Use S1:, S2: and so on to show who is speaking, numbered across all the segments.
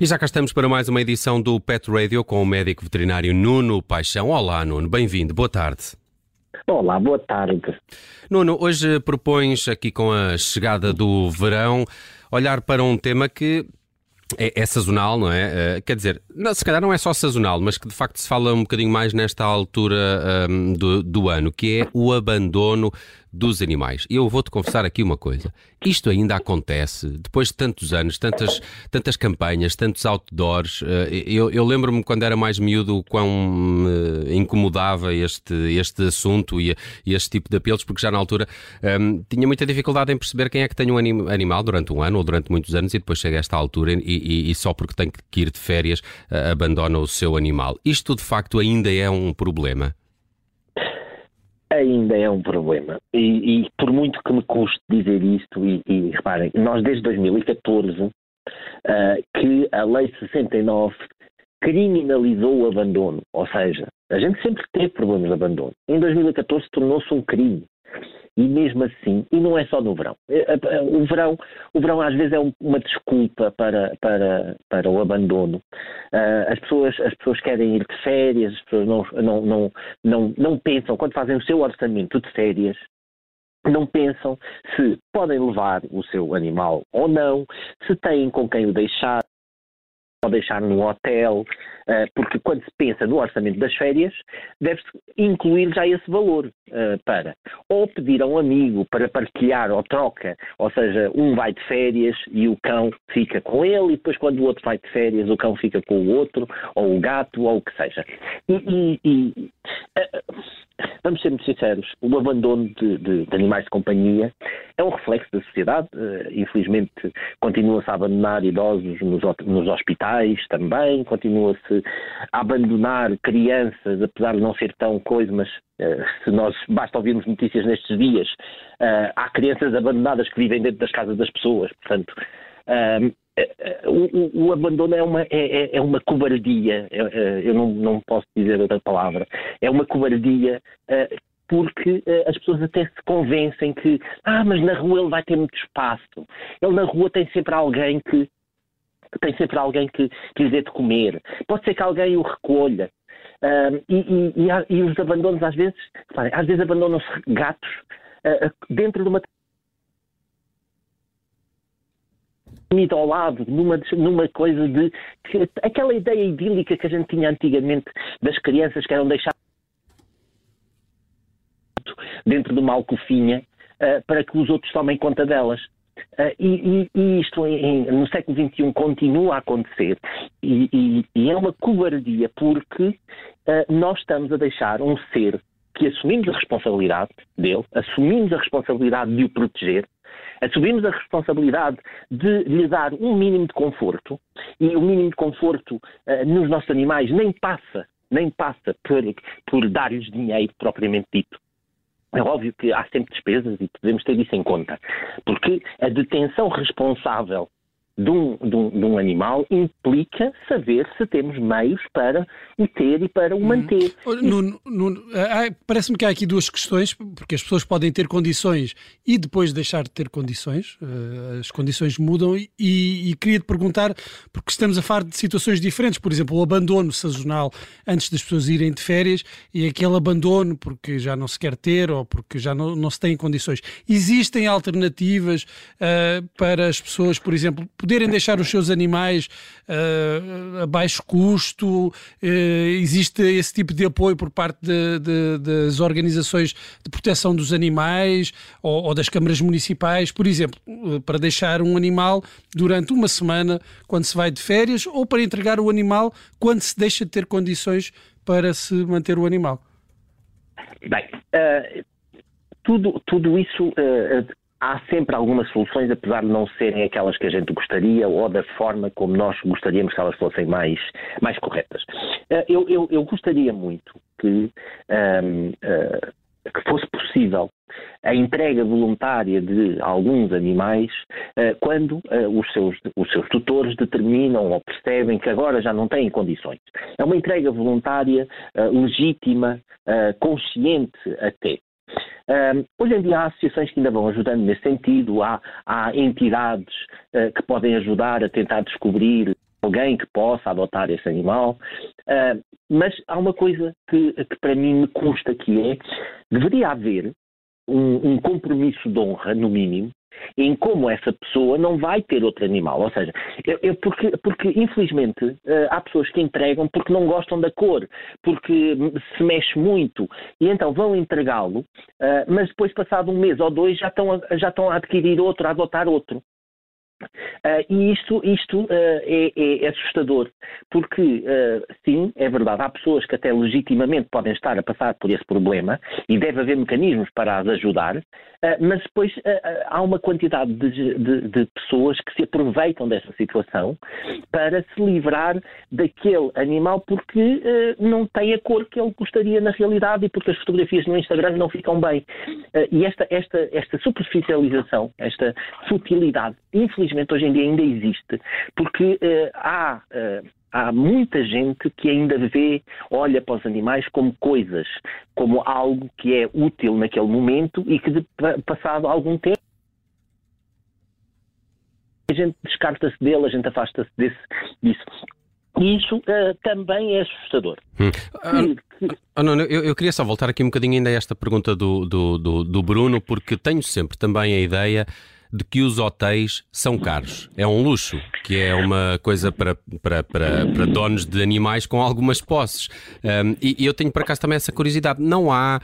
S1: E já cá estamos para mais uma edição do Pet Radio com o médico veterinário Nuno Paixão. Olá, Nuno, bem-vindo, boa tarde.
S2: Olá, boa tarde.
S1: Nuno, hoje propões aqui com a chegada do verão olhar para um tema que é, é, sazonal, não é? Uh, quer dizer, não, se calhar não é só sazonal, mas que de facto se fala um bocadinho mais nesta altura um, do, do, ano, que é o abandono dos animais. E eu vou-te confessar aqui uma coisa. Isto ainda acontece, depois de tantos anos, tantas, tantas campanhas, tantos outdoors. Eh, eu, eu lembro-me quando era mais miúdo quão me incomodava este, este assunto e, este tipo de apelos, porque já na altura um, tinha muita dificuldade em perceber quem é que tem um anim, animal durante um ano ou durante muitos anos e depois chega a esta altura e, e, e só porque tem que ir de férias uh, abandona o seu animal. Isto de facto ainda é um problema
S2: ainda é um problema. E, e, por muito que me custe dizer isto, e, e reparem, nós desde 2014 uh, ah, que a Lei 69 criminalizou o abandono, ou seja, a gente sempre teve problemas de abandono. Em 2014 tornou-se um crime e mesmo assim, e não é só no verão. É, é, é, o verão, o verão às vezes é uma desculpa para, para, para o abandono. Ah, as pessoas, as pessoas querem ir de férias, as pessoas não, não, não, não, não pensam, quando fazem o seu orçamento de férias, não pensam se podem levar o seu animal ou não, se têm com quem o deixar, ou deixar num hotel, eh, porque quando se pensa no orçamento das férias, deve-se incluir já esse valor eh, para ou pedir a um amigo para partilhar ou troca, ou seja, um vai de férias e o cão fica com ele, e depois quando o outro vai de férias, o cão fica com o outro, ou o gato, ou o que seja. E, e, e eh, vamos ser muito sinceros, o abandono de, de, de, animais de companhia é um reflexo da sociedade. Uh, infelizmente, continua-se a abandonar idosos nos, nos hospitais também, continua-se a abandonar crianças, apesar de não ser tão coisa, mas uh, se nós basta ouvirmos notícias nestes dias, uh, há crianças abandonadas que vivem dentro das casas das pessoas, portanto. O, o, abandono é uma, é, é, é uma cobardia, eu não, não posso dizer outra palavra, é uma cobardia porque uh, as pessoas até se convencem que, ah, mas na rua ele vai ter muito espaço. Ele na rua tem sempre alguém que tem sempre alguém que, que lhe dê de comer. Pode ser que alguém o recolha. Uh, e, e, e, e, os abandonos, às vezes, às vezes abandonam-se gatos uh, dentro de uma ao lado, numa, numa coisa de. Que, aquela ideia idílica que a gente tinha antigamente das crianças que eram deixadas dentro de uma alcofinha uh, para que os outros tomem conta delas. Uh, e, e, isto em, no século XXI continua a acontecer e, e é uma cobardia porque uh, nós estamos a deixar um ser que assumimos a responsabilidade dele, assumimos a responsabilidade de o proteger, assumimos a responsabilidade de lhe dar um mínimo de conforto e o mínimo de conforto uh, nos nossos animais nem passa nem passa por, por dar-lhes dinheiro propriamente dito. É óbvio que há sempre despesas e podemos ter isso em conta, porque a detenção responsável de um, de, um, de um, animal implica saber se temos meios para o ter e para o uhum. manter.
S3: Parece-me que há aqui duas questões, porque as pessoas podem ter condições e depois deixar de ter condições, uh, as condições mudam, e, e queria te perguntar, porque estamos a falar de situações diferentes, por exemplo, o abandono sazonal antes das pessoas irem de férias e aquele abandono porque já não se quer ter ou porque já não, não se tem condições. Existem alternativas uh, para as pessoas, por exemplo, poderem deixar os seus animais uh, a baixo custo? Uh, existe esse tipo de apoio por parte de, de, das organizações de proteção dos animais ou, ou das câmaras municipais, por exemplo, uh, para deixar um animal durante uma semana quando se vai de férias ou para entregar o animal quando se deixa de ter condições para se manter o animal?
S2: Bem, tudo, tudo isso uh, há sempre algumas soluções, apesar de não serem aquelas que a gente gostaria ou da forma como nós gostaríamos que elas fossem mais, mais corretas. Eh, eu, eu, eu gostaria muito que um, ehm, uh, eh, que fosse possível a entrega voluntária de alguns animais uh, quando os, seus, os seus tutores determinam ou percebem que agora já não têm condições. É uma entrega voluntária, legítima, consciente até. Hoje em dia há associações que ainda vão ajudando nesse sentido, há, há entidades que podem ajudar a tentar descobrir alguém que possa adotar esse animal. Uh, mas há uma coisa que, que, para mim me consta que é, deveria haver um, um, compromisso de honra, no mínimo, em como essa pessoa não vai ter outro animal. Ou seja, eu, eu, porque, porque, infelizmente uh, há pessoas que entregam porque não gostam da cor, porque se mexe muito e então vão entregá-lo, uh, mas depois, passado um mês ou dois, já estão, já estão a adquirir outro, a adotar outro. Uh, e isto, isto uh, é, é, assustador, porque, uh, sim, é verdade, há pessoas que até legitimamente podem estar a passar por esse problema e deve haver mecanismos para as ajudar, mas depois há uma quantidade de, de, de, pessoas que se aproveitam dessa situação para se livrar daquele animal porque não tem a cor que ele gostaria na realidade e porque as fotografias no Instagram não ficam bem. e esta, esta, esta superficialização, esta futilidade, infelizmente, infelizmente hoje em dia ainda existe, porque uh, há. Uh, há muita gente que ainda vê, olha para os animais como coisas, como algo que é útil naquele momento e que, de, passado algum tempo, a gente descarta-se dele, a gente afasta-se desse, disso. E isso uh, também é assustador. Hum.
S1: Ah, não, eu, eu, queria só voltar aqui um bocadinho ainda a esta pergunta do, do, do, do Bruno, porque tenho sempre também a ideia de que os hotéis são caros. É um luxo, que é uma coisa para, para, para, para donos de animais com algumas posses. Um, e, e eu tenho para cá também essa curiosidade. Não há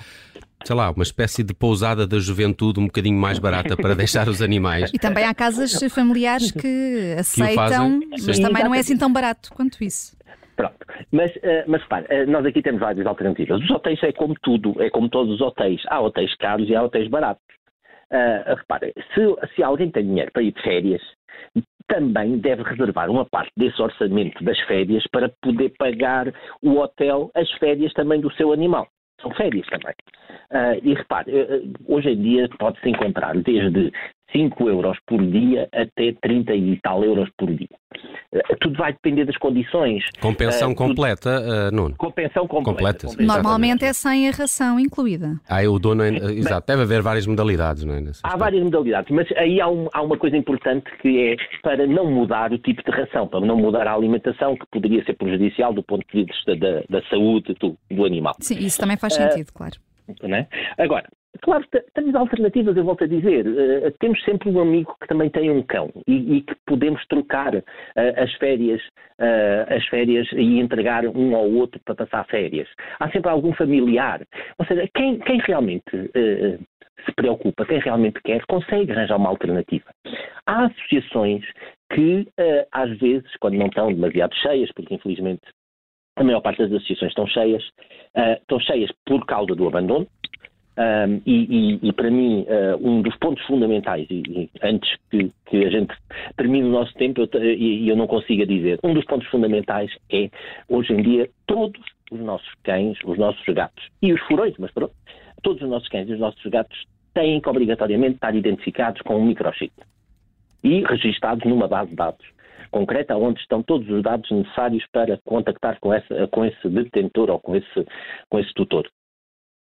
S1: sei lá, uma espécie de pousada da juventude um bocadinho mais barata para deixar os animais.
S4: E também há casas familiares que aceitam, que mas também não é assim tão barato quanto isso.
S2: Pronto. Mas, uh, mas repare, uh, nós aqui temos várias alternativas. Os hotéis é como tudo, é como todos os hotéis. Há hotéis caros e há hotéis baratos. Uh, repare, se, se alguém tem dinheiro para ir de férias, também deve reservar uma parte desse orçamento das férias para poder pagar o hotel, as férias também do seu animal. São férias também. Uh, e repare, hoje em dia pode-se encontrar desde 5 euros por dia até 30 e tal euros por dia. Uh, tudo vai depender das condições.
S1: Compensão uh, completa, uh, Nuno?
S2: Compensão completa.
S4: completa Normalmente é sem a ração incluída.
S1: Ah, o dono, é, exato, deve haver várias modalidades, não é?
S2: Há várias modalidades, mas aí há, um, há, uma coisa importante que é para não mudar o tipo de ração, para não mudar a alimentação, que poderia ser prejudicial do ponto de vista da, da saúde do, do animal.
S4: Sim, isso também faz sentido, claro.
S2: É? Agora, Claro, temos alternativas, eu volto a dizer. Uh, temos sempre um amigo que também tem um cão e, e que podemos trocar uh, as férias uh, as férias e entregar um ao outro para passar férias. Há sempre algum familiar. Ou seja, quem, quem realmente se preocupa, quem realmente quer, consegue arranjar uma alternativa. Há associações que, às vezes, quando não estão demasiado cheias, porque infelizmente a maior parte das associações estão cheias, estão cheias por causa do abandono, um, e, e, e, para mim, uh, um dos pontos fundamentais, e, e antes que, que, a gente termine o nosso tempo e eu, eu não consiga dizer, um dos pontos fundamentais é, hoje em dia, todos os nossos cães, os nossos gatos e os furões, mas pronto, todos os nossos cães e os nossos gatos têm que obrigatoriamente estar identificados com um microchip e registados numa base de dados concreta, onde estão todos os dados necessários para contactar com, essa, com esse detentor ou com esse, com esse tutor.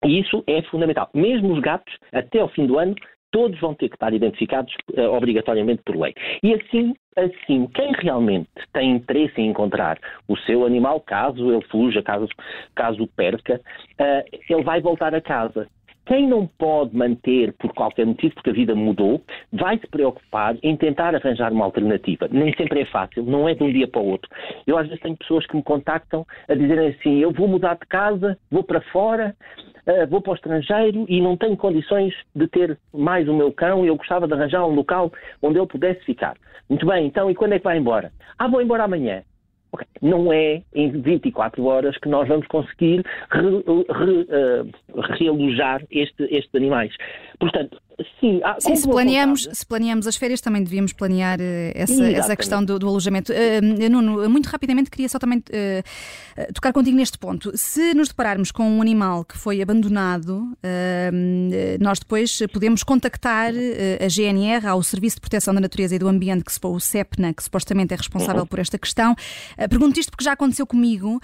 S2: E isso é fundamental. Mesmo os gatos, até ao fim do ano, todos vão ter que estar identificados uh, obrigatoriamente por lei. E assim, assim, quem realmente tem interesse em encontrar o seu animal, caso ele fuja, caso, caso o perca, uh, ele vai voltar a casa. Quem não pode manter por qualquer motivo, porque a vida mudou, vai se preocupar em tentar arranjar uma alternativa. Nem sempre é fácil, não é de um dia para o outro. Eu às vezes tenho pessoas que me contactam a dizerem assim: eu vou mudar de casa, vou para fora, uh, vou para o estrangeiro e não tenho condições de ter mais o meu cão e eu gostava de arranjar um local onde ele pudesse ficar. Muito bem, então e quando é que vai embora? Ah, vou embora amanhã. Okay. Não é em 24 horas que nós vamos conseguir re, re, uh, realojar este, estes animais. Portanto, sim, há,
S4: sim se, planeamos, se planeamos as férias, também devíamos planear uh, essa, essa, questão do, do alojamento. Uh, Nuno, muito rapidamente queria só também uh, tocar contigo neste ponto. Se nos depararmos com um animal que foi abandonado, nós depois podemos contactar a GNR, ao Serviço de Proteção da Natureza e do Ambiente, que se, o CEPNA, que supostamente é responsável uhum. por esta questão. Pergunto isto porque já aconteceu comigo.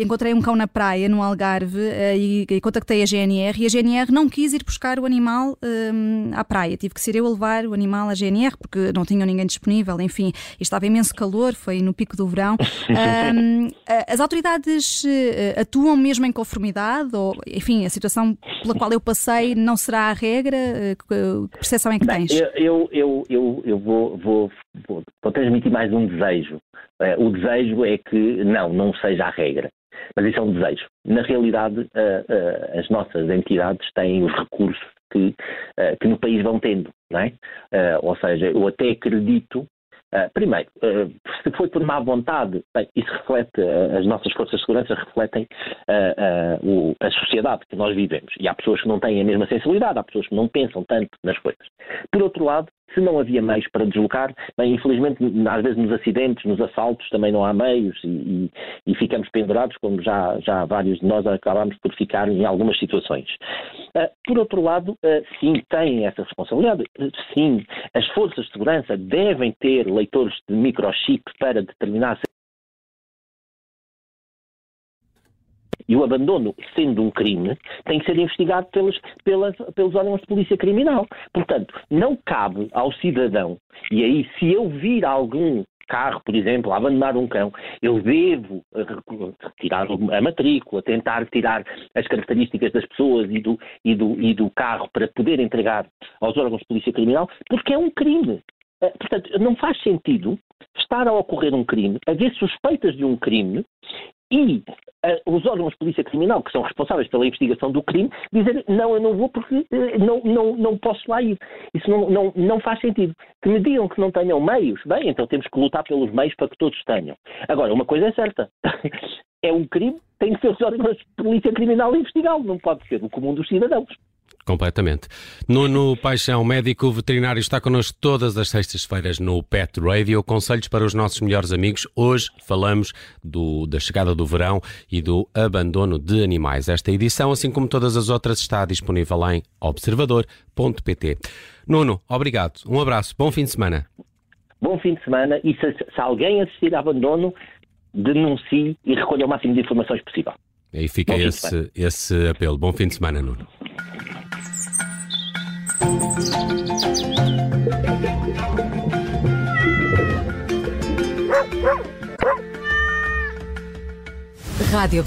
S4: encontrei um cão na praia, no Algarve, e, e contactei a GNR e a GNR não quis ir buscar o animal um, à praia. Tive que ser eu a levar o animal à GNR porque não tinham ninguém disponível. Enfim, estava imenso calor, foi no pico do verão. Um, as autoridades uh, atuam mesmo em conformidade? Ou, enfim, a situação pela qual eu passei não será a regra? Uh, que percepção é que tens?
S2: Eu, eu, eu, eu vou, vou, vou, vou transmitir mais um desejo. Uh, o desejo é que não, não seja a regra. Mas isso é um desejo. Na realidade, uh, uh, as nossas entidades têm os recursos que, uh, que no país vão tendo, não é? ou seja, eu até acredito Uh, primeiro, uh, se foi por má vontade, bem, isso reflete, uh, as nossas forças de segurança refletem o, a sociedade que nós vivemos. E há pessoas que não têm a mesma sensibilidade, há pessoas que não pensam tanto nas coisas. Por outro lado, se não havia meios para deslocar, bem, infelizmente, às vezes nos acidentes, nos assaltos, também não há meios e, e, e ficamos pendurados, como já, já vários de nós acabámos por ficar em algumas situações. Uh, por outro lado, uh, sim, têm essa responsabilidade. Uh, sim, as forças de segurança devem ter leitores de microchip para determinar E o abandono, sendo um crime, tem que ser investigado pelos, pelas, pelos órgãos de polícia criminal. Portanto, não cabe ao cidadão, e aí se eu vir algum carro, por exemplo, a abandonar um cão, eu devo retirar a matrícula, tentar tirar as características das pessoas e do, e do, e do carro para poder entregar aos órgãos de polícia criminal, porque é um crime. Eh, portanto, não faz sentido estar a ocorrer um crime, haver suspeitas de um crime e uh, os órgãos de polícia criminal, que são responsáveis pela investigação do crime, dizer não, eu não vou porque uh, não, não, não posso lá ir. Isso não, não, não faz sentido. Que me digam que não tenham meios, bem, então temos que lutar pelos meios para que todos tenham. Agora, uma coisa é certa. é um crime, tem que ser os órgãos de polícia criminal a investigá-lo, não pode ser o comum dos cidadãos.
S1: Completamente. Nuno Paixão, médico veterinário, está connosco todas as sextas-feiras no Pet Radio. Conselhos para os nossos melhores amigos. Hoje falamos do, da chegada do verão e do abandono de animais. Esta edição, assim como todas as outras, está disponível em observador.pt. Nuno, obrigado. Um abraço. Bom fim de semana.
S2: Bom fim de semana e se, se alguém assistir a abandono, denuncie e recolha o máximo de informações possível.
S1: Aí fica esse, esse apelo. Bom fim de semana, Nuno. Rádio